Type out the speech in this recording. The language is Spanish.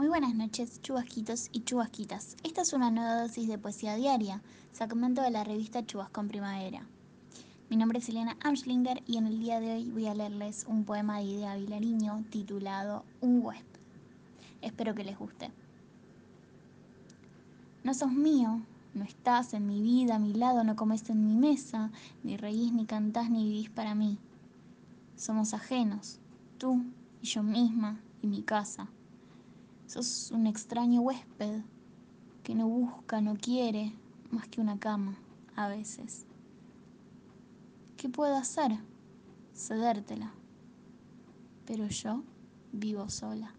Muy buenas noches, chubasquitos y chubasquitas. Esta es una nueva dosis de poesía diaria, segmento de la revista Chubascón Primavera. Mi nombre es Elena Amschlinger y en el día de hoy voy a leerles un poema de Idea Vilariño titulado Un huésped. Espero que les guste. No sos mío, no estás en mi vida, a mi lado, no comes en mi mesa, ni reís, ni cantás, ni vivís para mí. Somos ajenos, tú y yo misma y mi casa. Sos un extraño huésped que no busca, no quiere más que una cama, a veces. ¿Qué puedo hacer? Cedértela. Pero yo vivo sola.